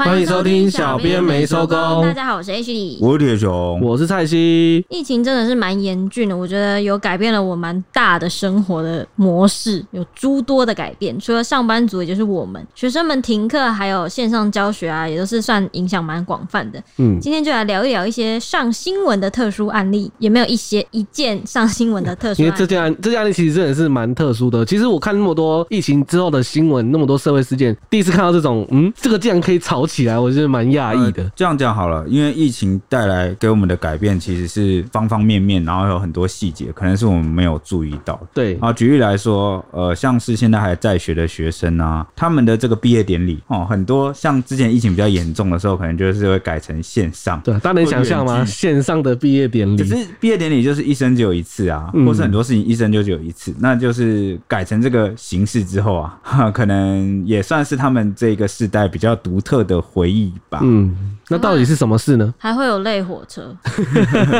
欢迎收听小编没收工。大家好，我是 H 李，我是铁雄，我是蔡西。疫情真的是蛮严峻的，我觉得有改变了我蛮大的生活的模式，有诸多的改变。除了上班族，也就是我们学生们停课，还有线上教学啊，也都是算影响蛮广泛的。嗯，今天就来聊一聊一些上新闻的特殊案例，也没有一些一件上新闻的特殊案例？因为这件案这件案例其实真的是蛮特殊的。其实我看那么多疫情之后的新闻，那么多社会事件，第一次看到这种，嗯，这个竟然可以炒起来，我是蛮讶异的。呃，这样讲好了，因为疫情带来给我们的改变其实是方方面面，然后有很多细节，可能是我们没有注意到。对啊，举例来说，呃，像是现在还在学的学生啊，他们的这个毕业典礼哦，很多像之前疫情比较严重的时候，可能就是会改成线上。对，大家能想象吗？线上的毕业典礼，可是毕业典礼就是一生只有一次啊，或是很多事情一生就只有一次，嗯、那就是改成这个形式之后啊，可能也算是他们这个世代比较独特的回忆吧。嗯，那到底是什么事呢？还会有累火车，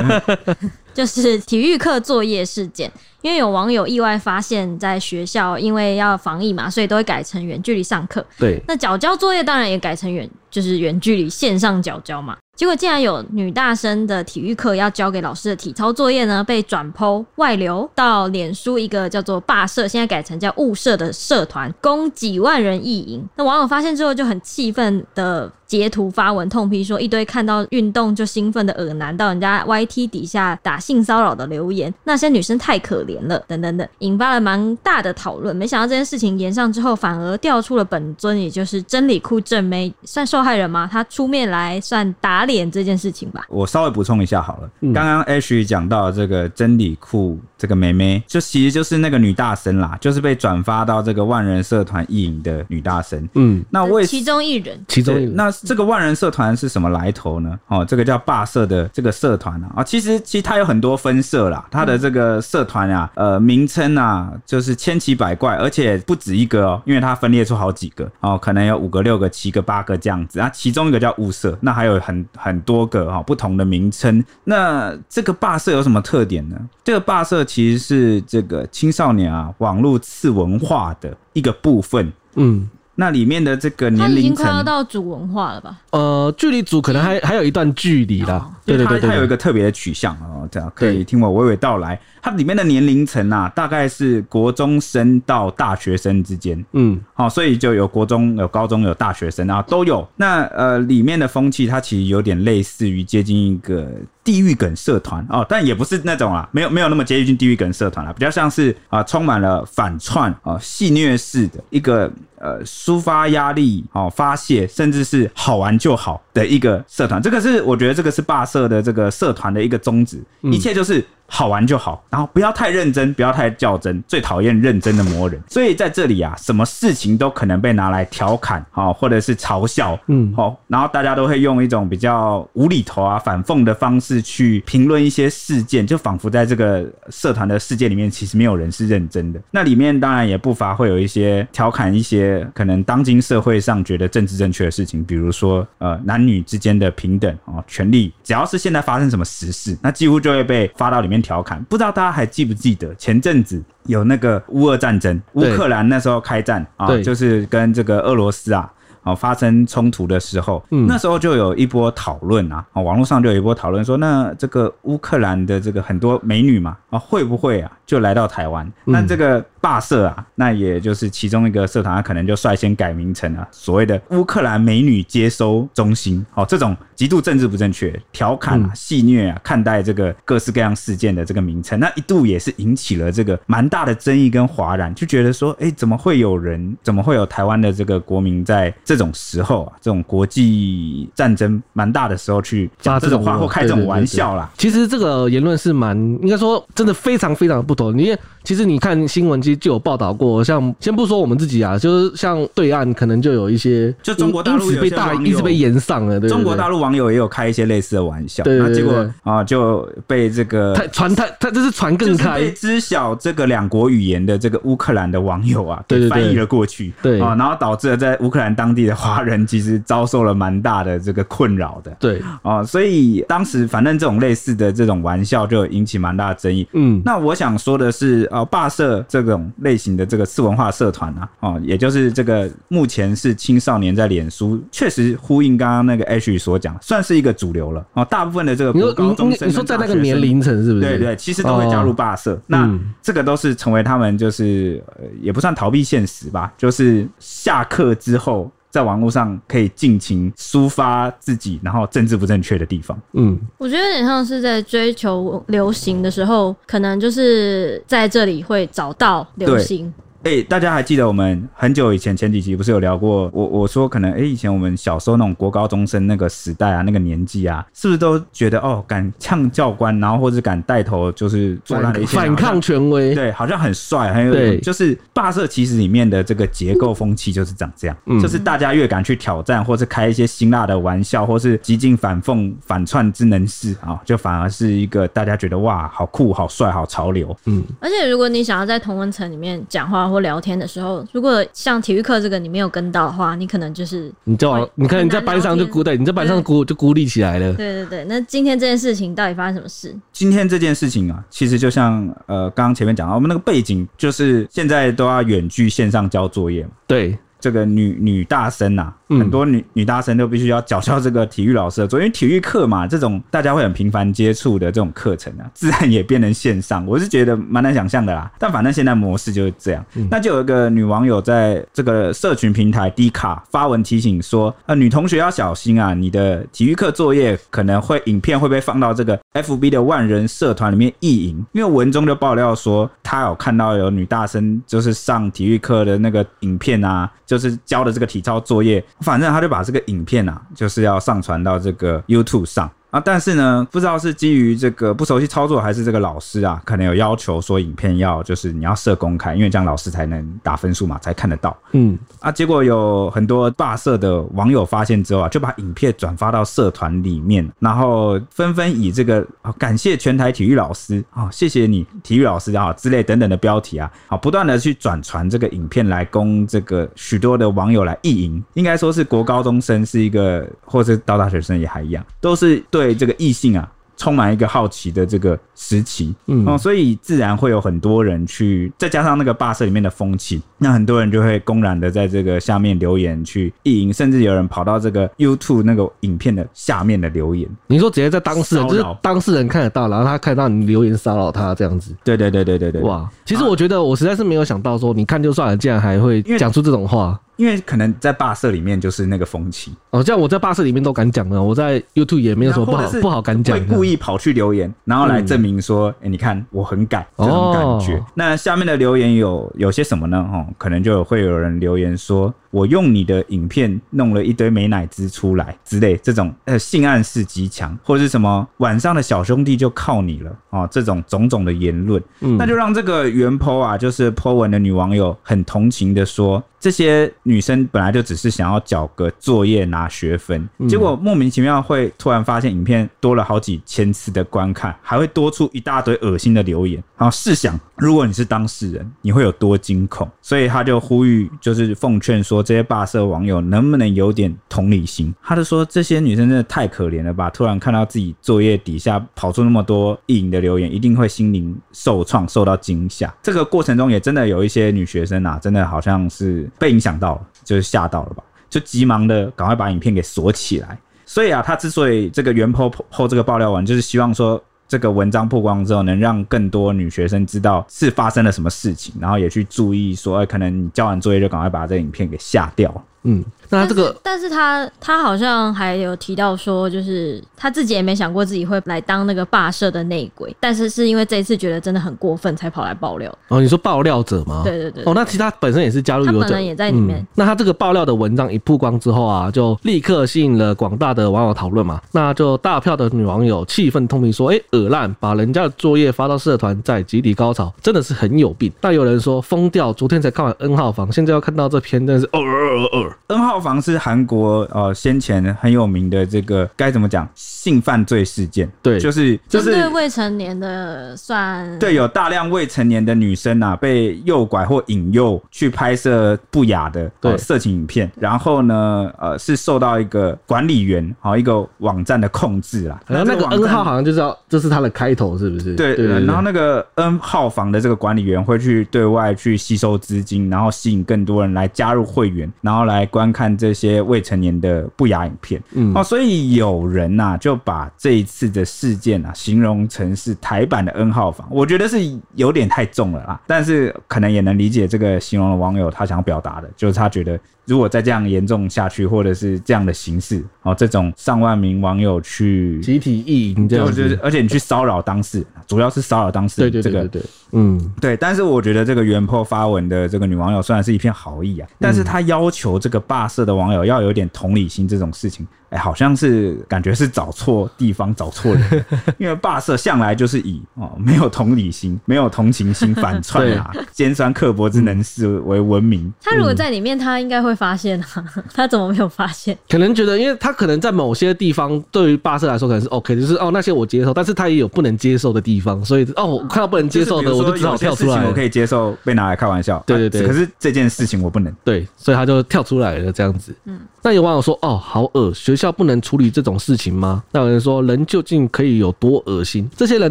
就是体育课作业事件。因为有网友意外发现，在学校因为要防疫嘛，所以都会改成远距离上课。对，那缴交作业当然也改成远，就是远距离线上缴交嘛。结果竟然有女大生的体育课要交给老师的体操作业呢，被转剖外流到脸书一个叫做“霸社”，现在改成叫“物社”的社团，供几万人意淫。那网友发现之后就很气愤的截图发文痛批说，一堆看到运动就兴奋的恶男到人家 YT 底下打性骚扰的留言，那些女生太可怜了，等等等，引发了蛮大的讨论。没想到这件事情延上之后，反而调出了本尊，也就是真理库正妹，算受害人吗？她出面来算打脸这件事情吧。我稍微补充一下好了，刚刚 H 讲到这个真理库这个妹妹，就其实就是那个女大生啦，就是被转发到这个万人社团意淫的女大生。嗯，那为其中一人，其中一人，那。这个万人社团是什么来头呢？哦，这个叫霸社的这个社团啊，啊，其实其实它有很多分社啦，它的这个社团啊，呃，名称啊，就是千奇百怪，而且不止一个哦，因为它分裂出好几个哦，可能有五个、六个、七个、八个这样子啊。其中一个叫物社，那还有很很多个哈不同的名称。那这个霸社有什么特点呢？这个霸社其实是这个青少年啊网络次文化的一个部分。嗯。那里面的这个年龄层，已经快要到主文化了吧？呃，距离主可能还还有一段距离啦。哦、对对对，它有一个特别的取向哦，这样可以听我娓娓道来。它里面的年龄层啊，大概是国中生到大学生之间。嗯，好，所以就有国中、有高中、有大学生啊，都有。那呃，里面的风气它其实有点类似于接近一个地狱梗社团哦，但也不是那种啊，没有没有那么接近地狱梗社团了，比较像是啊，充满了反串啊、戏虐式的一个。呃，抒发压力，哦，发泄，甚至是好玩就好的一个社团，这个是我觉得这个是霸社的这个社团的一个宗旨，一切就是。好玩就好，然后不要太认真，不要太较真，最讨厌认真的魔人。所以在这里啊，什么事情都可能被拿来调侃，啊，或者是嘲笑，嗯，好，然后大家都会用一种比较无厘头啊、反讽的方式去评论一些事件，就仿佛在这个社团的世界里面，其实没有人是认真的。那里面当然也不乏会有一些调侃一些可能当今社会上觉得政治正确的事情，比如说呃男女之间的平等啊、权利，只要是现在发生什么时事，那几乎就会被发到里面。调侃，不知道大家还记不记得前阵子有那个乌俄战争，乌克兰那时候开战啊，就是跟这个俄罗斯啊，啊发生冲突的时候，那时候就有一波讨论啊，哦网络上就有一波讨论说，那这个乌克兰的这个很多美女嘛，啊会不会啊就来到台湾？那这个。霸社啊，那也就是其中一个社团，他可能就率先改名成了所谓的乌克兰美女接收中心。好，这种极度政治不正确、调侃啊、戏虐啊，看待这个各式各样事件的这个名称，那一度也是引起了这个蛮大的争议跟哗然，就觉得说，哎，怎么会有人，怎么会有台湾的这个国民在这种时候啊，这种国际战争蛮大的时候去讲这种话或开这种玩笑啦？其实这个言论是蛮应该说真的非常非常不妥，因为其实你看新闻。就有报道过，像先不说我们自己啊，就是像对岸可能就有一些，就中国大陆被大一直被延上了，对，中国大陆网友也有开一些类似的玩笑，对，结果啊就被这个传太他这是传更开，被知晓这个两国语言的这个乌克兰的网友啊，对翻译了过去，对。啊，然后导致了在乌克兰当地的华人其实遭受了蛮大的这个困扰的，对。啊，所以当时反正这种类似的这种玩笑就引起蛮大的争议，嗯，那我想说的是啊，霸社这种。种类型的这个次文化社团啊，哦，也就是这个目前是青少年在脸书，确实呼应刚刚那个 H 所讲，算是一个主流了哦。大部分的这个国高中生，你说在那个年龄层是不是？对对，其实都会加入霸社。哦、那这个都是成为他们就是呃，也不算逃避现实吧，就是下课之后。在网络上可以尽情抒发自己，然后政治不正确的地方。嗯，我觉得有点像是在追求流行的时候，可能就是在这里会找到流行。哎、欸，大家还记得我们很久以前前几集不是有聊过？我我说可能哎、欸，以前我们小时候那种国高中生那个时代啊，那个年纪啊，是不是都觉得哦，敢呛教官，然后或者敢带头就是做那的一些反抗权威？对，好像很帅，很有，就是霸社其实里面的这个结构风气就是长这样，嗯、就是大家越敢去挑战，或是开一些辛辣的玩笑，或是极尽反讽、反串之能事啊，就反而是一个大家觉得哇，好酷、好帅、好潮流。嗯，而且如果你想要在同温层里面讲话。或聊天的时候，如果像体育课这个你没有跟到的话，你可能就是你就往你看你在班上就孤对，你在班上孤就孤立起来了。对对对，那今天这件事情到底发生什么事？今天这件事情啊，其实就像呃刚刚前面讲到，我们那个背景就是现在都要远距线上交作业嘛。对。这个女女大生呐、啊，很多女女大生都必须要缴交这个体育老师的作业，因为体育课嘛，这种大家会很频繁接触的这种课程啊，自然也变成线上。我是觉得蛮难想象的啦，但反正现在模式就是这样。嗯、那就有一个女网友在这个社群平台 D 卡发文提醒说，呃，女同学要小心啊，你的体育课作业可能会影片会被放到这个 FB 的万人社团里面意淫，因为文中就爆料说，她有看到有女大生就是上体育课的那个影片啊。就是交的这个体操作业，反正他就把这个影片啊，就是要上传到这个 YouTube 上。啊，但是呢，不知道是基于这个不熟悉操作，还是这个老师啊，可能有要求说影片要就是你要设公开，因为这样老师才能打分数嘛，才看得到。嗯，啊，结果有很多霸社的网友发现之后啊，就把影片转发到社团里面，然后纷纷以这个啊感谢全台体育老师啊，谢谢你体育老师啊之类等等的标题啊，啊，不断的去转传这个影片来供这个许多的网友来意淫，应该说是国高中生是一个，或是到大学生也还一样，都是对。对这个异性啊，充满一个好奇的这个时期，嗯，哦，所以自然会有很多人去，再加上那个霸社里面的风气，那很多人就会公然的在这个下面留言去意淫，甚至有人跑到这个 YouTube 那个影片的下面的留言。你说直接在当事人，就是当事人看得到，然后他看到你留言骚扰他这样子。对对对对对对，哇！其实我觉得我实在是没有想到说，你看就算了，竟然还会讲出这种话。因为可能在霸社里面就是那个风气哦，这样我在霸社里面都敢讲了，我在 YouTube 也没有什么不好不好敢讲。会故意跑去留言，然后来证明说，哎、嗯欸，你看我很敢这种感觉。哦、那下面的留言有有些什么呢？哦，可能就会有人留言说。我用你的影片弄了一堆美乃滋出来之类，这种呃性暗示极强，或者是什么晚上的小兄弟就靠你了啊，这种种种的言论，嗯，那就让这个原 po 啊，就是 po 文的女网友很同情的说，这些女生本来就只是想要缴个作业拿学分，结果莫名其妙会突然发现影片多了好几千次的观看，还会多出一大堆恶心的留言，然后试想，如果你是当事人，你会有多惊恐？所以他就呼吁，就是奉劝说。这些霸社网友能不能有点同理心？他就说，这些女生真的太可怜了吧！突然看到自己作业底下跑出那么多意淫的留言，一定会心灵受创，受到惊吓。这个过程中也真的有一些女学生啊，真的好像是被影响到了，就是吓到了吧，就急忙的赶快把影片给锁起来。所以啊，他之所以这个原 po po 这个爆料完，就是希望说。这个文章曝光之后，能让更多女学生知道是发生了什么事情，然后也去注意说，哎，可能你交完作业就赶快把这影片给下掉。嗯。那这个，但是他他好像还有提到说，就是他自己也没想过自己会来当那个霸社的内鬼，但是是因为这一次觉得真的很过分，才跑来爆料。哦，你说爆料者吗？对对对。哦，那其实他本身也是加入有者，他本人也在里面。嗯。那他这个爆料的文章一曝光之后啊，就立刻吸引了广大的网友讨论嘛。那就大票的女网友气愤痛批说：“哎，恶烂，把人家的作业发到社团在集体高潮，真的是很有病。”但有人说疯掉，昨天才看完 N 号房，现在要看到这篇，真的是哦。二二。N 号房是韩国呃先前很有名的这个该怎么讲性犯罪事件，对，就是就是对未成年的算对，有大量未成年的女生啊被诱拐或引诱去拍摄不雅的对、呃、色情影片，然后呢呃是受到一个管理员好、呃、一个网站的控制啦，然后那个 N 号好像就知道这是他的开头是不是？对对，对，然后那个 N 号房的这个管理员会去对外去吸收资金，然后吸引更多人来加入会员，然后来观看这些未成年的不雅影片。嗯，哦，所以有人呐、啊、就把这一次的事件啊形容成是台版的 N 号房，我觉得是有点太重了啦。但是可能也能理解这个形容的网友他想要表达的，就是他觉得如果再这样严重下去，或者是这样的形式，哦，这种上万名网友去集体意淫这样子，而且你去骚扰当事人，主要是骚扰当事人。对对对对对，嗯，对。但是我觉得这个原 po 发文的这个女网友虽然是一片好意啊，但是她要求这个霸社的网友要有点同理心，这种事情。哎、欸，好像是感觉是找错地方，找错人，因为霸社向来就是以哦没有同理心、没有同情心、反串啊、尖酸刻薄之能事为闻名。他如果在里面，他应该会发现啊，他怎么没有发现？可能觉得，因为他可能在某些地方对于霸社来说可能是 OK，就是哦那些我接受，但是他也有不能接受的地方，所以哦我看到不能接受的，我就只好跳出来。我可以接受被拿来开玩笑，对对对，可是这件事情我不能，对，所以他就跳出来了这样子。嗯，那有网友说哦好恶，学校不能处理这。种事情吗？那有人说，人究竟可以有多恶心？这些人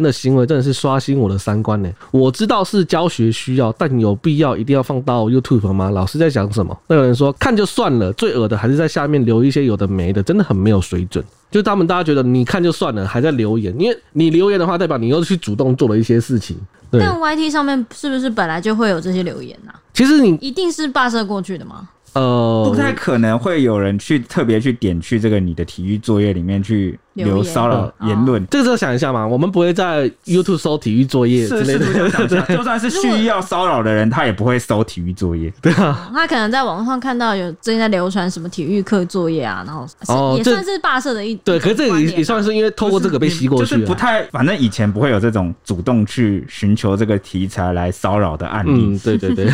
的行为真的是刷新我的三观呢。我知道是教学需要，但有必要一定要放到 YouTube 吗？老师在讲什么？那有人说，看就算了，最恶的还是在下面留一些有的没的，真的很没有水准。就他们大家觉得你看就算了，还在留言，因为你留言的话，代表你又去主动做了一些事情。对。但 YT 上面是不是本来就会有这些留言呢？啊？其实你一定是罢设过去的吗？呃，不太可能会有人去特别去点去这个你的体育作业里面去。有骚扰言论，这个时候想一下嘛，我们不会在 YouTube 搜体育作业之类的。就算是蓄意要骚扰的人，他也不会搜体育作业。对啊，他可能在网上看到有最近在流传什么体育课作业啊，然后哦也算是霸社的一对。可是这个也也算是因为透过这个被吸过去，就是不太，反正以前不会有这种主动去寻求这个题材来骚扰的案例。嗯，对对对，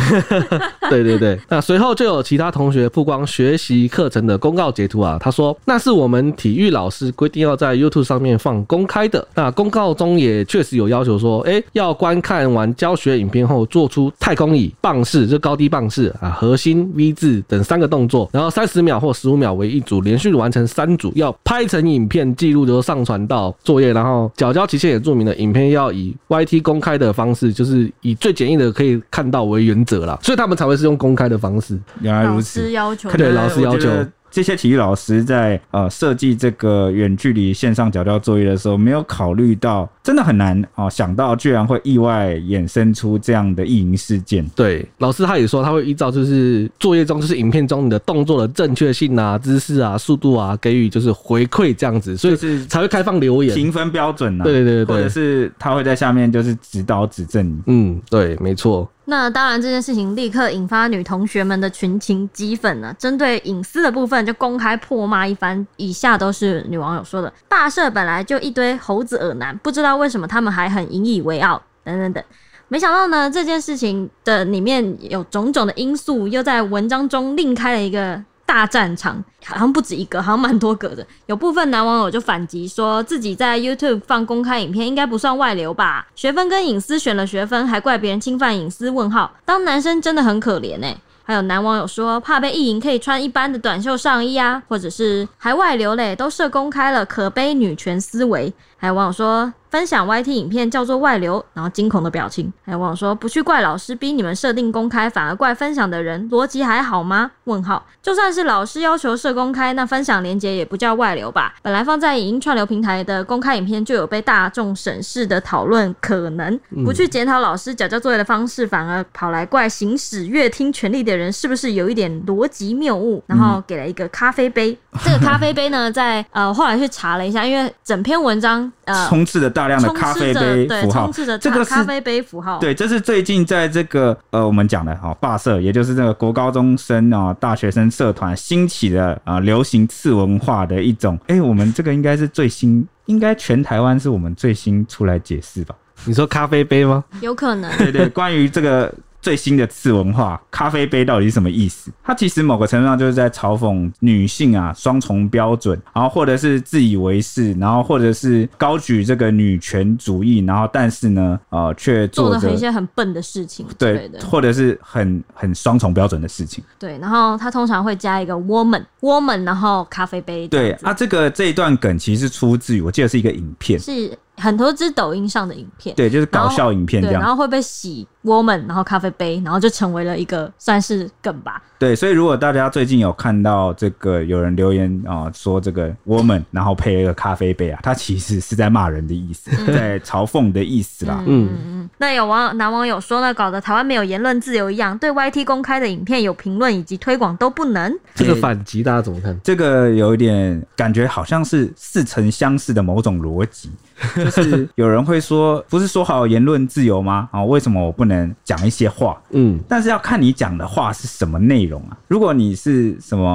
对 对对。那随后就有其他同学曝光学习课程的公告截图啊，他说那是我们体育老师规定要在 YouTube 上面放公开的，那公告中也确实有要求说，哎、欸，要观看完教学影片后，做出太空椅、棒式，就高低棒式啊、核心、V 字等三个动作，然后三十秒或十五秒为一组，连续完成三组，要拍成影片记录，就上传到作业。然后缴交期限也注明了，影片要以 YT 公开的方式，就是以最简易的可以看到为原则啦，所以他们才会是用公开的方式。原来如此，老师要求，对，老师要求。这些体育老师在呃设计这个远距离线上缴交作业的时候，没有考虑到，真的很难哦，想到居然会意外衍生出这样的意淫事件。对，老师他也说他会依照就是作业中就是影片中你的动作的正确性啊、姿势啊、速度啊，给予就是回馈这样子，所以是才会开放留言评分标准啊。对对对对，或者是他会在下面就是指导指正你。嗯，对，没错。那当然，这件事情立刻引发女同学们的群情激愤呢。针对隐私的部分，就公开破骂一番。以下都是女网友说的：霸社本来就一堆猴子耳男，不知道为什么他们还很引以为傲，等等等。没想到呢，这件事情的里面有种种的因素，又在文章中另开了一个。大战场好像不止一个，好像蛮多个的。有部分男网友就反击说，自己在 YouTube 放公开影片应该不算外流吧？学分跟隐私选了学分，还怪别人侵犯隐私？问号，当男生真的很可怜哎。还有男网友说，怕被意淫可以穿一般的短袖上衣啊，或者是还外流嘞，都设公开了，可悲女权思维。还有网友说。分享 YT 影片叫做外流，然后惊恐的表情。还有网友说，不去怪老师逼你们设定公开，反而怪分享的人，逻辑还好吗？问号。就算是老师要求设公开，那分享连接也不叫外流吧？本来放在影音串流平台的公开影片就有被大众审视的讨论可能，不去检讨老师缴交作业的方式，反而跑来怪行使阅听权利的人是不是有一点逻辑谬误？然后给了一个咖啡杯。这个咖啡杯呢，在呃后来去查了一下，因为整篇文章呃充斥着。大量的咖啡杯符号，这个咖啡杯符号，对，这是最近在这个呃我们讲的哈罢社，也就是这个国高中生啊大学生社团兴起的啊流行次文化的一种。哎，我们这个应该是最新，应该全台湾是我们最新出来解释吧？你说咖啡杯吗？有可能。对对，关于这个。最新的次文化“咖啡杯”到底是什么意思？它其实某个程度上就是在嘲讽女性啊双重标准，然后或者是自以为是，然后或者是高举这个女权主义，然后但是呢，呃，却做的一些很笨的事情，对的，或者是很很双重标准的事情。对，然后它通常会加一个 woman，woman，然后咖啡杯。对啊，这个这一段梗其实是出自于我记得是一个影片，是。很多支抖音上的影片，对，就是搞笑影片这样，然后会被洗 woman，然后咖啡杯，然后就成为了一个算是梗吧。对，所以如果大家最近有看到这个有人留言啊、呃，说这个 woman，然后配了一个咖啡杯啊，他其实是在骂人的意思，嗯、在嘲讽的意思啦。嗯嗯嗯。那有网男网友说呢，搞得台湾没有言论自由一样，对 YT 公开的影片有评论以及推广都不能。这个反击大家怎么看？这个有一点感觉好像是似曾相识的某种逻辑。就是有人会说，不是说好言论自由吗？啊，为什么我不能讲一些话？嗯，但是要看你讲的话是什么内容啊。如果你是什么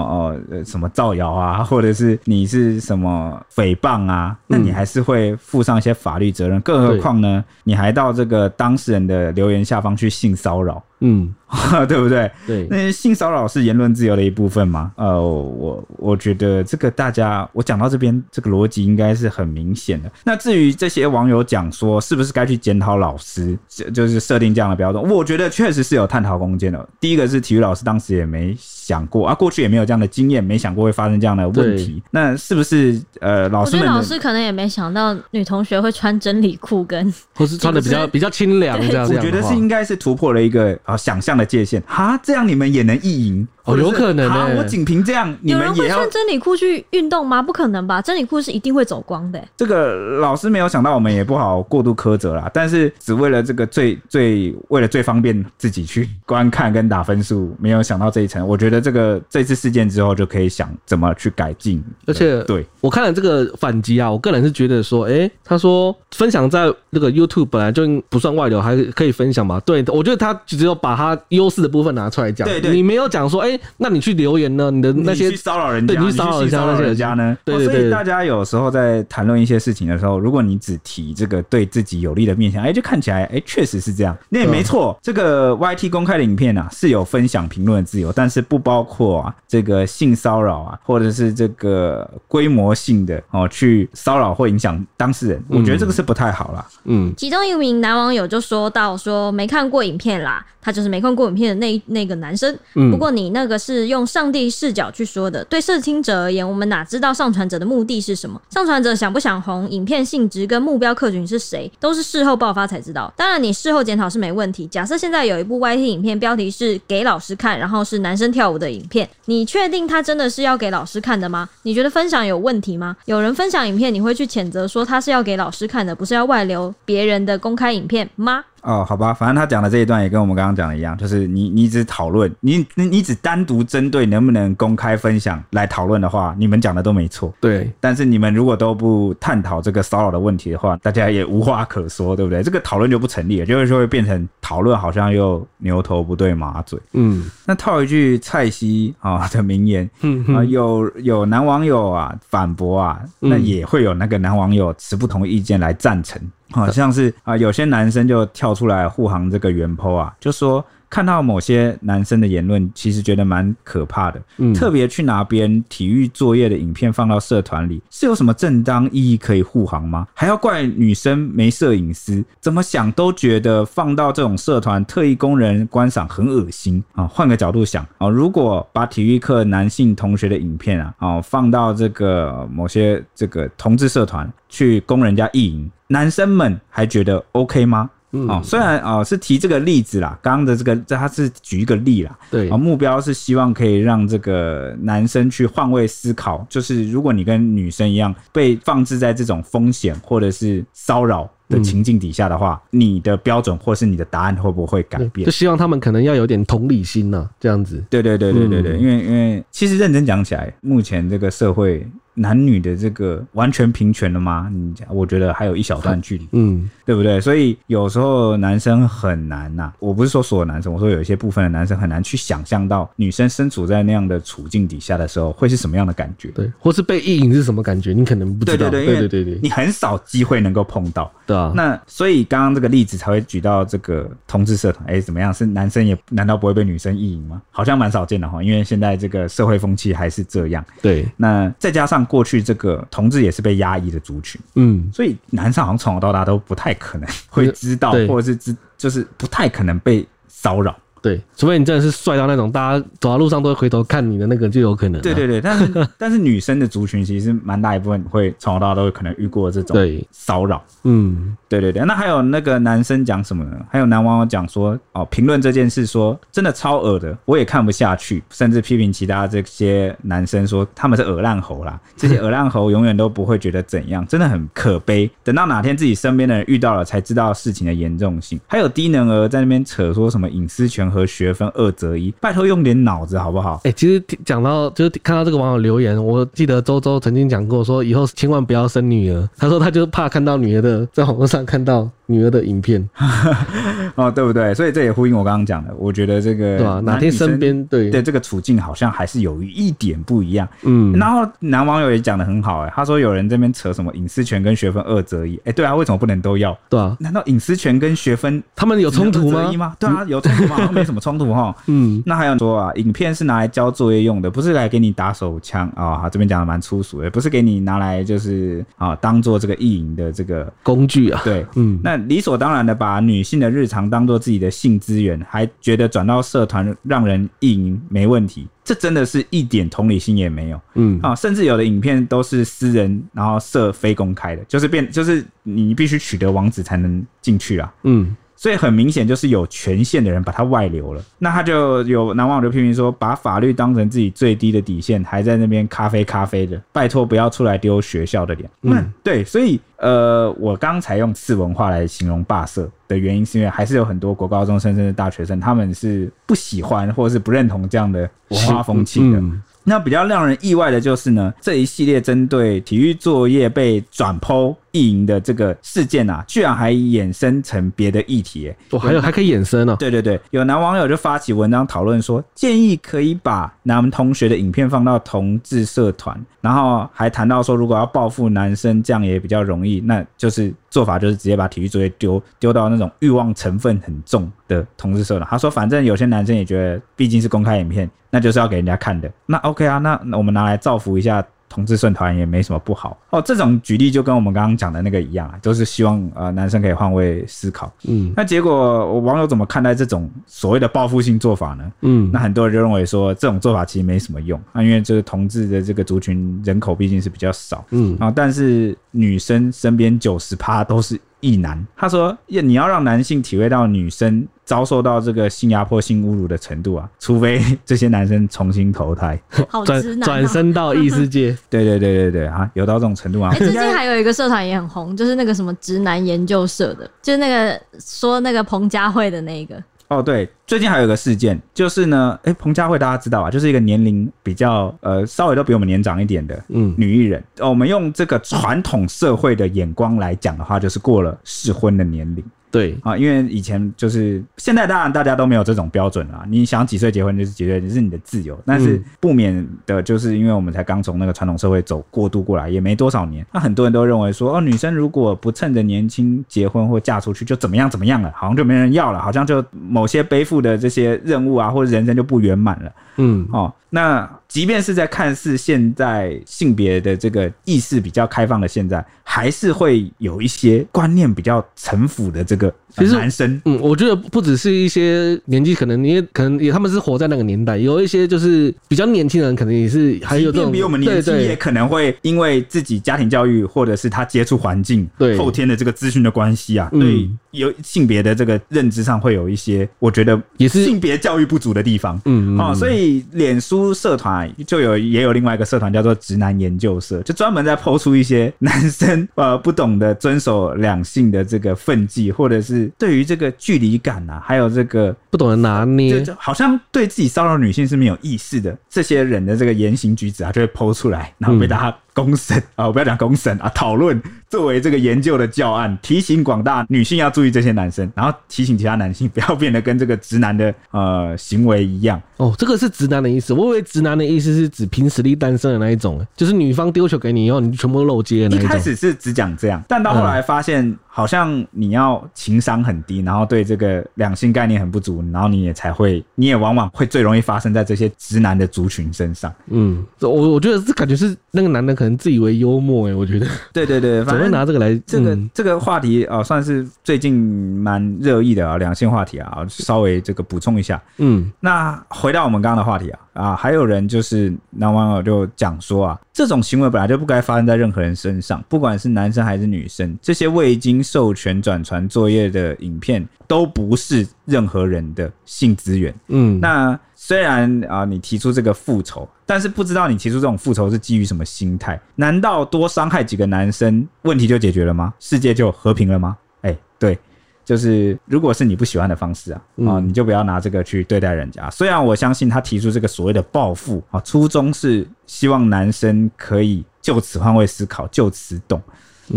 呃什么造谣啊，或者是你是什么诽谤啊，那你还是会负上一些法律责任。更何况呢，你还到这个当事人的留言下方去性骚扰。嗯，对不对？对，那性骚扰是言论自由的一部分吗？呃，我我觉得这个大家，我讲到这边，这个逻辑应该是很明显的。那至于这些网友讲说，是不是该去检讨老师，就是设定这样的标准？我觉得确实是有探讨空间的。第一个是体育老师当时也没想过啊，过去也没有这样的经验，没想过会发生这样的问题。那是不是呃，老师们？老师可能也没想到女同学会穿真理裤跟，或是穿的比较比较清凉这样。我觉得是应该是突破了一个。想象的界限哈，这样你们也能意淫。哦，有可能呢。我仅凭这样，你们也要穿真理裤去运动吗？不可能吧，真理裤是一定会走光的。这个老师没有想到，我们也不好过度苛责啦。但是只为了这个最最为了最方便自己去观看跟打分数，没有想到这一层。我觉得这个这次事件之后就可以想怎么去改进。而且对我看了这个反击啊，我个人是觉得说，哎，他说分享在那个 YouTube 本来就不算外流，还可以分享嘛。对，我觉得他只有把他优势的部分拿出来讲。对对，你没有讲说，哎，那你去留言呢？你的那些骚扰人家，对，你去骚扰人家那些人家呢？对对对。所以大家有时候在谈论一些事情的时候，如果你只提这个对自己有利的面向，哎，就看起来，哎，确实是这样。那也没错，这个 YT 公开的影片啊，是有分享评论的自由，但是不包括啊这个性骚扰啊，或者是这个规模性的哦去骚扰或影响当事人。我觉得这个是不太好啦。嗯。其中一名男网友就说到说没看过影片啦。他就是没看过影片的那那个男生。不过你那个是用上帝视角去说的。对视听者而言，我们哪知道上传者的目的是什么？上传者想不想红？影片性质跟目标客群是谁？都是事后爆发才知道。当然，你事后检讨是没问题。假设现在有一部 YT 影片，标题是给老师看，然后是男生跳舞的影片，你确定他真的是要给老师看的吗？你觉得分享有问题吗？有人分享影片，你会去谴责说他是要给老师看的，不是要外流别人的公开影片吗？哦，好吧，反正他讲的这一段也跟我们刚刚讲的一样，就是你你只讨论，你你你只单独针对能不能公开分享来讨论的话，你们讲的都没错。对，但是你们如果都不探讨这个骚扰的问题的话，大家也无话可说，对不对？这个讨论就不成立了，就会就会变成讨论好像又牛头不对马嘴。嗯，那套一句蔡西啊的名言，嗯啊，有有男网友啊反驳啊，那也会有那个男网友持不同意见来赞成。好像是啊，有些男生就跳出来护航这个原 PO 啊，就说看到某些男生的言论，其实觉得蛮可怕的。嗯，特别去拿别人体育作业的影片放到社团里，是有什么正当意义可以护航吗？还要怪女生没摄影师？怎么想都觉得放到这种社团特意供人观赏很恶心啊！换个角度想啊，如果把体育课男性同学的影片啊，哦放到这个某些这个同志社团去供人家意淫。男生们还觉得 OK 吗？嗯、哦，虽然啊、哦、是提这个例子啦，刚刚的这个这他是举一个例啦，对。啊、哦，目标是希望可以让这个男生去换位思考，就是如果你跟女生一样被放置在这种风险或者是骚扰的情境底下的话，嗯、你的标准或是你的答案会不会改变？就希望他们可能要有点同理心呢、啊，这样子。对对对对对对，嗯、因为因为其实认真讲起来，目前这个社会男女的这个完全平权了吗？你讲，我觉得还有一小段距离，嗯，对不对？所以有时候男生很难呐、啊。我不是说所有男生，我说有一些部分的男生很难去想象到女生身处在那样的处境底下的时候会是什么样的感觉，对，或是被意淫是什么感觉，你可能不知道，对对对对对，你很少机会能够碰到，对啊。那所以刚刚这个例子才会举到这个同志社团，哎，怎么样？是男生也难道不会被女生意淫吗？好像蛮少见的哈，因为现在这个社会风气还是这样。对，那再加上过去这个同志也是被压抑的族群，嗯，所以男生好像从小到大都不太可能会知道，或者是知，就是不太可能被骚扰。对，除非你真的是帅到那种，大家走到路上都会回头看你的那个，就有可能。对对对，但是 但是女生的族群其实蛮大一部分会从小到大都会可能遇过这种骚扰。嗯，对对对。那还有那个男生讲什么呢？还有男网友讲说，哦，评论这件事说真的超恶的，我也看不下去，甚至批评其他这些男生说他们是恶烂猴啦，这些恶烂猴永远都不会觉得怎样，真的很可悲。等到哪天自己身边的人遇到了，才知道事情的严重性。还有低能儿在那边扯说什么隐私权。和学分二择一，拜托用点脑子好不好？哎、其实讲到就是看到这个网友留言，我记得周周曾经讲过，说以后千万不要生女儿。他说他就怕看到女儿的在网络上看到。女儿的影片，哦，对不对？所以这也呼应我刚刚讲的，我觉得这个对啊，哪天身边对对这个处境好像还是有一点不一样。嗯，然后男网友也讲的很好，哎，他说有人这边扯什么隐私权跟学分二择一，哎，对啊，为什么不能都要？对啊，难道隐私权跟学分他们有冲突吗？对啊，有冲突吗？没什么冲突哈。嗯，那还有说啊，影片是拿来交作业用的，不是来给你打手枪啊。这边讲的蛮粗俗的，不是给你拿来就是啊当做这个意淫的这个工具啊。对，嗯，那理所。当然的，把女性的日常当做自己的性资源，还觉得转到社团让人意淫没问题，这真的是一点同理心也没有。嗯，啊，甚至有的影片都是私人，然后设非公开的，就是变，就是你必须取得网址才能进去啊。嗯。所以很明显就是有权限的人把它外流了，那他就有南网友就批评说，把法律当成自己最低的底线，还在那边咖啡咖啡的，拜托不要出来丢学校的脸。嗯，对，所以呃，我刚才用次文化来形容霸社的原因，是因为还是有很多国高中生甚至大学生，他们是不喜欢或者是不认同这样的文化风气的。那比较让人意外的就是呢，这一系列针对体育作业被转 PO 意淫的这个事件啊，居然还衍生成别的议题，欸，哦，还有还可以衍生呢？对对对，有男网友就发起文章讨论说，建议可以把男同学的影片放到同志社团，然后还谈到说，如果要报复男生，这样也比较容易，那就是做法就是直接把体育作业丢丢到那种欲望成分很重的同志社团。他说，反正有些男生也觉得，毕竟是公开影片，那就是要给人家看的，那 OK 啊，那那我们拿来造福一下。同志社团也没什么不好哦，这种举例就跟我们刚刚讲的那个一样啊，都是希望呃男生可以换位思考。嗯，那结果网友怎么看待这种所谓的报复性做法呢？嗯，那很多人就认为说这种做法其实没什么用啊，因为就是同志的这个族群人口毕竟是比较少。嗯啊，但是女生身边九十趴都是。异男，他说：“要你要让男性体会到女生遭受到这个性压迫、性侮辱的程度啊，除非这些男生重新投胎，转转身到异世界。对对对对对啊，有到这种程度啊。最近还有一个社团也很红，就是那个什么直男研究社的，就是那个说那个彭佳慧的那个。”哦，对，最近还有一个事件，就是呢，哎，彭佳慧大家知道啊，就是一个年龄比较呃稍微都比我们年长一点的嗯女艺人，嗯。哦，我们用这个传统社会的眼光来讲的话，就是过了适婚的年龄。对啊，因为以前就是现在，当然大家都没有这种标准啊。你想几岁结婚就是几岁，这是你的自由。但是不免的就是因为我们才刚从那个传统社会走过渡过来，也没多少年。那很多人都认为说，哦，女生如果不趁着年轻结婚或嫁出去，就怎么样怎么样了，好像就没人要了，好像就某些背负的这些任务啊，或者人生就不圆满了。嗯，哦，那即便是在看似现在性别的这个意识比较开放的现在，还是会有一些观念比较陈腐的这个。其实男生，嗯，我觉得不只是一些年纪，可能你也可能也他们是活在那个年代，有一些就是比较年轻人，可能也是还有这种比我们年纪，也可能会因为自己家庭教育或者是他接触环境，对后天的这个资讯的关系啊，对有性别的这个认知上会有一些，我觉得也是性别教育不足的地方，嗯，哦，所以脸书社团就有也有另外一个社团叫做直男研究社，就专门在抛出一些男生呃不懂得遵守两性的这个分际，或者是。对于这个距离感啊，还有这个不懂得拿捏，就就好像对自己骚扰女性是没有意识的，这些人的这个言行举止啊，就会抛出来，然后被大家公审啊，我不要讲公审啊，讨论作为这个研究的教案，提醒广大女性要注意这些男生，然后提醒其他男性不要变得跟这个直男的呃行为一样。哦，这个是直男的意思，我以为直男的意思是指凭实力单身的那一种，就是女方丢球给你以后，你就全部都漏接的那一种。一开始是只讲这样，但到后来发现好像你要情商很低，然后对这个两性概念很不足，然后你也才会，你也往往会最容易发生在这些直男的族群身上。嗯，我我觉得这感觉是那个男的可能自以为幽默哎，我觉得。对对对，反正 拿这个来，这个这个话题啊，算是最近蛮热议的啊，两性话题啊，稍微这个补充一下。嗯，那回到我们刚刚的话题啊啊，还有人就是男网友就讲说啊，这种行为本来就不该发生在任何人身上，不管是男生还是女生，这些未经授权转传作业的影片都不是任何人的性资源。嗯，那。虽然啊，你提出这个复仇，但是不知道你提出这种复仇是基于什么心态？难道多伤害几个男生，问题就解决了吗？世界就和平了吗？哎、欸，对，就是如果是你不喜欢的方式啊，啊，你就不要拿这个去对待人家。虽然我相信他提出这个所谓的报复啊，初衷是希望男生可以就此换位思考，就此懂。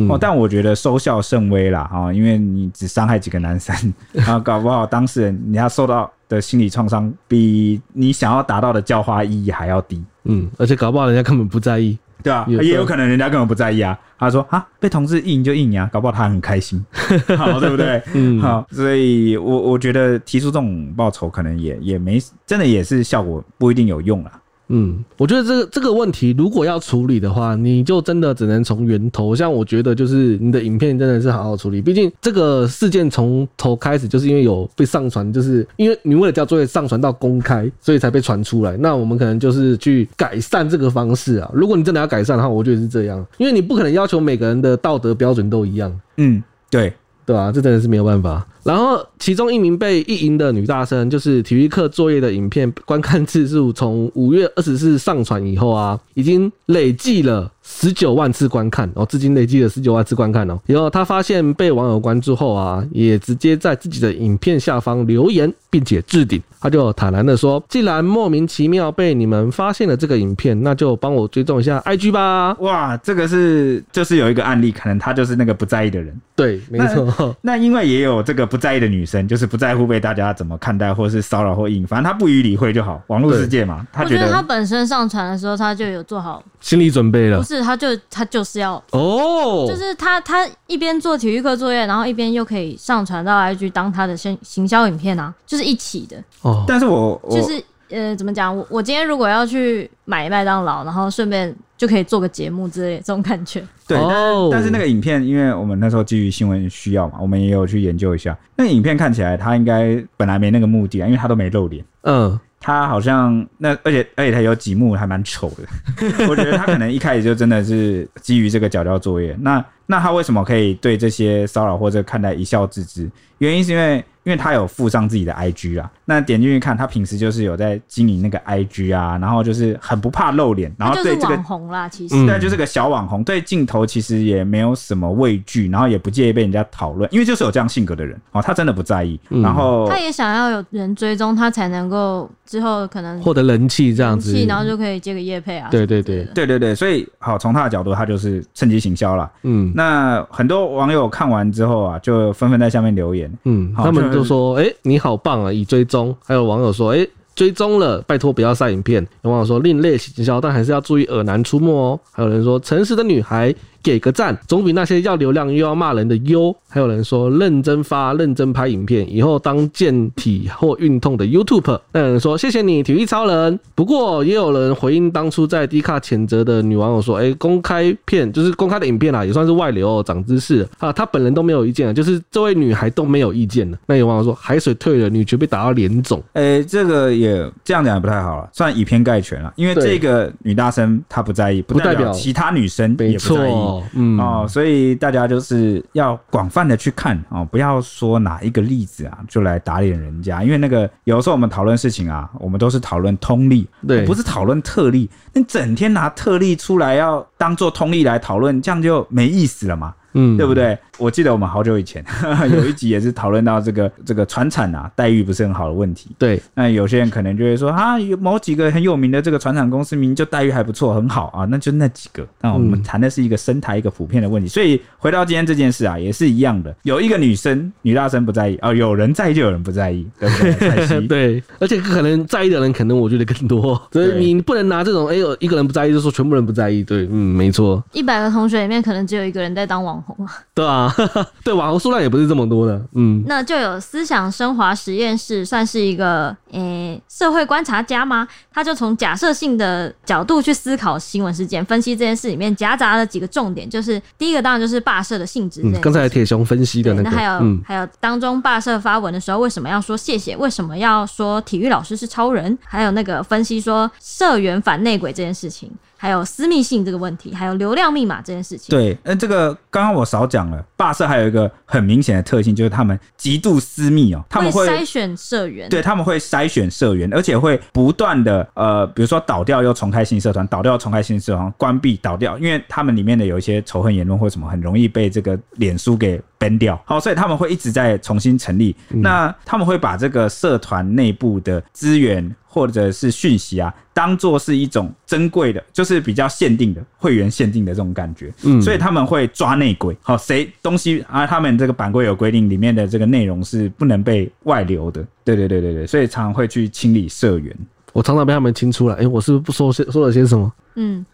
哦，但我觉得收效甚微啦，哈，因为你只伤害几个男生，然 后搞不好当事人你要受到的心理创伤，比你想要达到的教化意义还要低。嗯，而且搞不好人家根本不在意，对啊，也有可能人家根本不在意啊。他说啊，被同事硬就硬呀，搞不好他很开心，好，对不对？嗯，好，所以我我觉得提出这种报酬，可能也也没真的也是效果不一定有用啦。嗯，我觉得这个这个问题如果要处理的话，你就真的只能从源头。像我觉得就是你的影片真的是好好处理，毕竟这个事件从头开始就是因为有被上传，就是因为你为了交作业上传到公开，所以才被传出来。那我们可能就是去改善这个方式啊。如果你真的要改善的话，我觉得是这样，因为你不可能要求每个人的道德标准都一样。嗯，对。对啊，这真的是没有办法。然后，其中一名被意淫的女大生，就是体育课作业的影片观看次数，从五月二十四上传以后啊，已经累计了十九万次观看哦，至今累计了十九万次观看哦。然后他发现被网友关注后啊，也直接在自己的影片下方留言，并且置顶。他就坦然的说：“既然莫名其妙被你们发现了这个影片，那就帮我追踪一下 IG 吧。”哇，这个是就是有一个案例，可能他就是那个不在意的人。对，没错。那因为也有这个不在意的女生，就是不在乎被大家怎么看待，或是骚扰或硬，反正他不予理会就好。网络世界嘛，他觉得，我觉得他本身上传的时候，他就有做好心理准备了。不是，他就他就是要哦，就是他他一边做体育课作业，然后一边又可以上传到 IG 当他的行行销影片啊，就是一起的。哦，但是我，就是呃，怎么讲？我我今天如果要去买麦当劳，然后顺便就可以做个节目之类的这种感觉。对，但是但是那个影片，因为我们那时候基于新闻需要嘛，我们也有去研究一下。那个影片看起来，他应该本来没那个目的啊，因为他都没露脸。嗯，他好像那而且而且他有几幕还蛮丑的。我觉得他可能一开始就真的是基于这个角雕作业。那那他为什么可以对这些骚扰或者看待一笑置之？原因是因为。因为他有附上自己的 IG 啊，那点进去看，他平时就是有在经营那个 IG 啊，然后就是很不怕露脸，然后对这个网红啦，其实。对，就是个小网红，对镜头其实也没有什么畏惧，然后也不介意被人家讨论，因为就是有这样性格的人哦，他真的不在意，然后他也想要有人追踪他，才能够之后可能获得人气这样子，然后就可以接个业配啊，对对对。对对对，所以好从他的角度，他就是趁机行销了，嗯，那很多网友看完之后啊，就纷纷在下面留言，嗯，他们都说，哎，你。你好棒啊！已追踪，还有网友说，诶，追踪了，拜托不要晒影片。有网友说另类行销，但还是要注意耳男出没哦。还有人说诚实的女孩。给个赞，总比那些要流量又要骂人的优。还有人说认真发、认真拍影片，以后当健体或运动的 YouTuber。那有人说谢谢你，体育超人。不过也有人回应当初在 D 卡谴责的女网友说：“哎，公开片就是公开的影片啊，也算是外流哦，长知识啊。”她本人都没有意见，就是这位女孩都没有意见了。那有网友说海水退了，女权被打到脸肿。哎，这个也这样讲也不太好了，算以偏概全了。因为这个女大生她不在意，不代表其他女生也不在意。嗯哦，所以大家就是要广泛的去看哦，不要说哪一个例子啊就来打脸人家，因为那个有时候我们讨论事情啊，我们都是讨论通例，对，不是讨论特例。你整天拿特例出来要当做通例来讨论，这样就没意思了嘛。嗯，对不对？我记得我们好久以前 有一集也是讨论到这个这个船产啊待遇不是很好的问题。对，那有些人可能就会说啊，有某几个很有名的这个船产公司，明明就待遇还不错，很好啊，那就那几个。那我们谈的是一个生态一个普遍的问题。所以回到今天这件事啊，也是一样的，有一个女生女大生不在意啊，有人在意就有人不在意，对不对？对，而且可能在意的人可能我觉得更多，所以你不能拿这种哎呦一个人不在意就说全部人不在意。对，嗯，没错，一百个同学里面可能只有一个人在当网红啊。对啊，对网红数量也不是这么多的。嗯，那就有思想升华实验室，算是一个诶、欸、社会观察家吗？他就从假设性的角度去思考新闻事件，分析这件事里面夹杂了几个重点，就是第一个当然就是霸社的性质。刚、嗯、才铁雄分析的那个，那还有、嗯、还有当中霸社发文的时候为什么要说谢谢？为什么要说体育老师是超人？还有那个分析说社员反内鬼这件事情。还有私密性这个问题，还有流量密码这件事情。对，那这个刚刚我少讲了。霸社还有一个很明显的特性，就是他们极度私密哦，他们会筛选社员，对，他们会筛选社员，而且会不断的呃，比如说倒掉又重开新社团，倒掉又重开新社团，关闭倒掉，因为他们里面的有一些仇恨言论或什么，很容易被这个脸书给 ban 掉。好，所以他们会一直在重新成立。嗯、那他们会把这个社团内部的资源。或者是讯息啊，当做是一种珍贵的，就是比较限定的会员限定的这种感觉，嗯，所以他们会抓内鬼，好，谁东西啊，他们这个版规有规定，里面的这个内容是不能被外流的，对对对对对，所以常常会去清理社员，我常常被他们清出来，哎、欸，我是不是不说些说了些什么？嗯，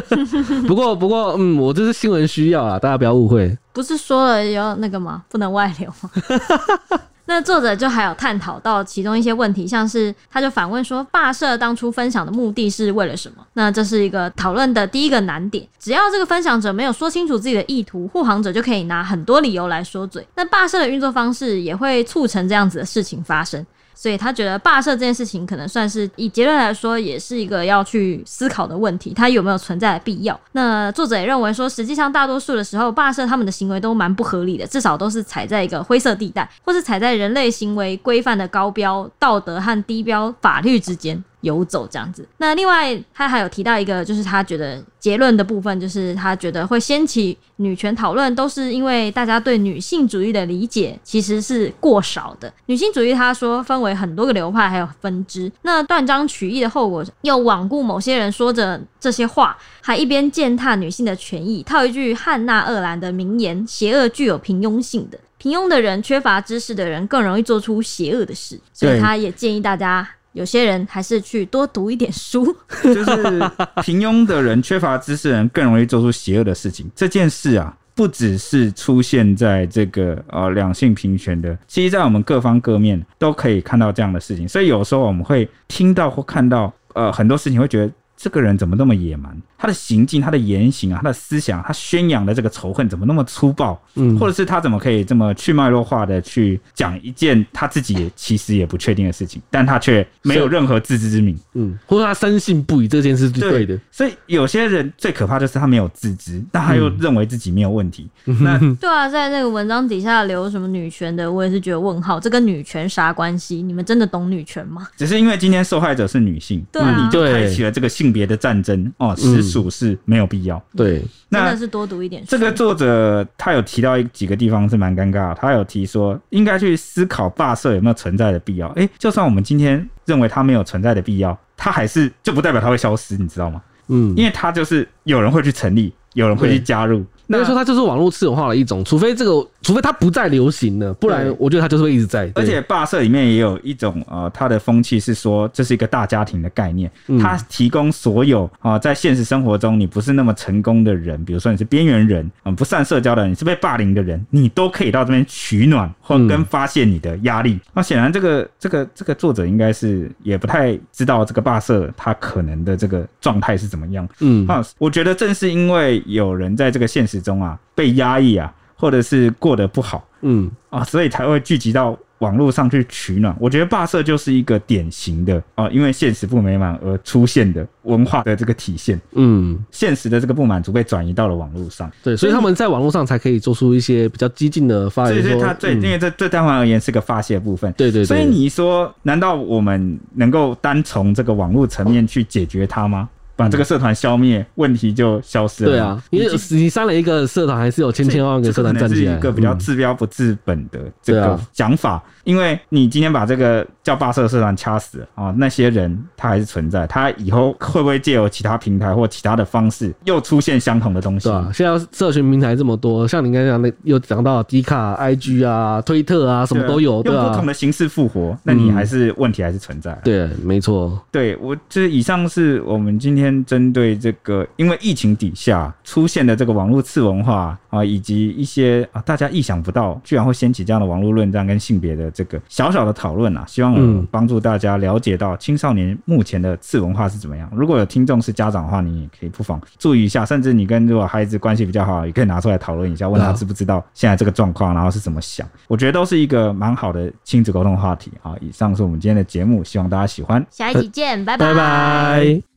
不过不过，嗯，我这是新闻需要啊，大家不要误会，不是说了要那个吗？不能外流吗？那作者就还有探讨到其中一些问题，像是他就反问说，霸社当初分享的目的是为了什么？那这是一个讨论的第一个难点。只要这个分享者没有说清楚自己的意图，护航者就可以拿很多理由来说嘴。那霸社的运作方式也会促成这样子的事情发生。所以他觉得霸社这件事情可能算是以结论来说，也是一个要去思考的问题，它有没有存在的必要？那作者也认为说，实际上大多数的时候，霸社他们的行为都蛮不合理的，至少都是踩在一个灰色地带，或是踩在人类行为规范的高标道德和低标法律之间。游走这样子，那另外他还有提到一个，就是他觉得结论的部分，就是他觉得会掀起女权讨论，都是因为大家对女性主义的理解其实是过少的。女性主义他说分为很多个流派，还有分支。那断章取义的后果，又罔顾某些人说着这些话，还一边践踏女性的权益。套一句汉娜·鄂兰的名言：“邪恶具有平庸性的，平庸的人、缺乏知识的人更容易做出邪恶的事。”所以他也建议大家。有些人还是去多读一点书，就是平庸的人、缺乏知识人更容易做出邪恶的事情。这件事啊，不只是出现在这个呃两性平权的，其实在我们各方各面都可以看到这样的事情。所以有时候我们会听到或看到呃很多事情，会觉得这个人怎么那么野蛮。他的行径、他的言行啊、他的思想、他宣扬的这个仇恨怎么那么粗暴？嗯，或者是他怎么可以这么去脉络化的去讲一件他自己其实也不确定的事情，但他却没有任何自知之明。嗯，或者他深信不疑这件事是对的。所以有些人最可怕就是他没有自知，但他又认为自己没有问题。嗯、那 对啊，在那个文章底下留什么女权的，我也是觉得问号，这跟女权啥关系？你们真的懂女权吗？只是因为今天受害者是女性，对你就开启了这个性别的战争哦。实属是没有必要，对，那真的是多读一点书。这个作者他有提到几个地方是蛮尴尬的，他有提说应该去思考霸社有没有存在的必要。哎，就算我们今天认为它没有存在的必要，它还是就不代表它会消失，你知道吗？嗯，因为它就是有人会去成立，有人会去加入。那个时候，它就是网络次文化的一种，除非这个，除非它不再流行了，不然我觉得它就是会一直在。而且霸社里面也有一种呃，它的风气是说这是一个大家庭的概念，它提供所有啊、呃，在现实生活中你不是那么成功的人，比如说你是边缘人，嗯，不善社交的人，你是被霸凌的人，你都可以到这边取暖或跟发泄你的压力。那显然这个这个这个作者应该是也不太知道这个霸社它可能的这个状态是怎么样。嗯，啊，我觉得正是因为有人在这个现实中啊被压抑啊，或者是过得不好，嗯啊，所以才会聚集到网络上去取暖。我觉得霸社就是一个典型的啊，因为现实不美满而出现的文化的这个体现。嗯，现实的这个不满足被转移到了网络上，对，所以他们在网络上才可以做出一些比较激进的发言。所以他最因为这对他们而言是个发泄部分。对对对。所以你说，难道我们能够单从这个网络层面去解决它吗？把这个社团消灭，问题就消失了。对啊，因为你删了一个社团，还是有千千万万个社团站起来。是一个比较治标不治本的这个讲法，因为你今天把这个叫霸社社团掐死了啊，那些人他还是存在，他以后会不会借由其他平台或其他的方式又出现相同的东西？对啊，现在社群平台这么多，像你刚才讲的，又讲到迪卡、IG 啊、推特啊，什么都有，对啊，用不同的形式复活，那你还是问题还是存在。对，没错。对我这以上是我们今天针对这个，因为疫情底下出现的这个网络次文化啊，以及一些啊大家意想不到，居然会掀起这样的网络论战跟性别的这个小小的讨论啊，希望有帮助大家了解到青少年目前的次文化是怎么样。如果有听众是家长的话，你也可以不妨注意一下，甚至你跟如果孩子。关系比较好，也可以拿出来讨论一下，问他知不知道现在这个状况，然后是怎么想。我觉得都是一个蛮好的亲子。沟通话题啊。以上是我们今天的节目，希望大家喜欢。下一集见，拜拜。拜拜。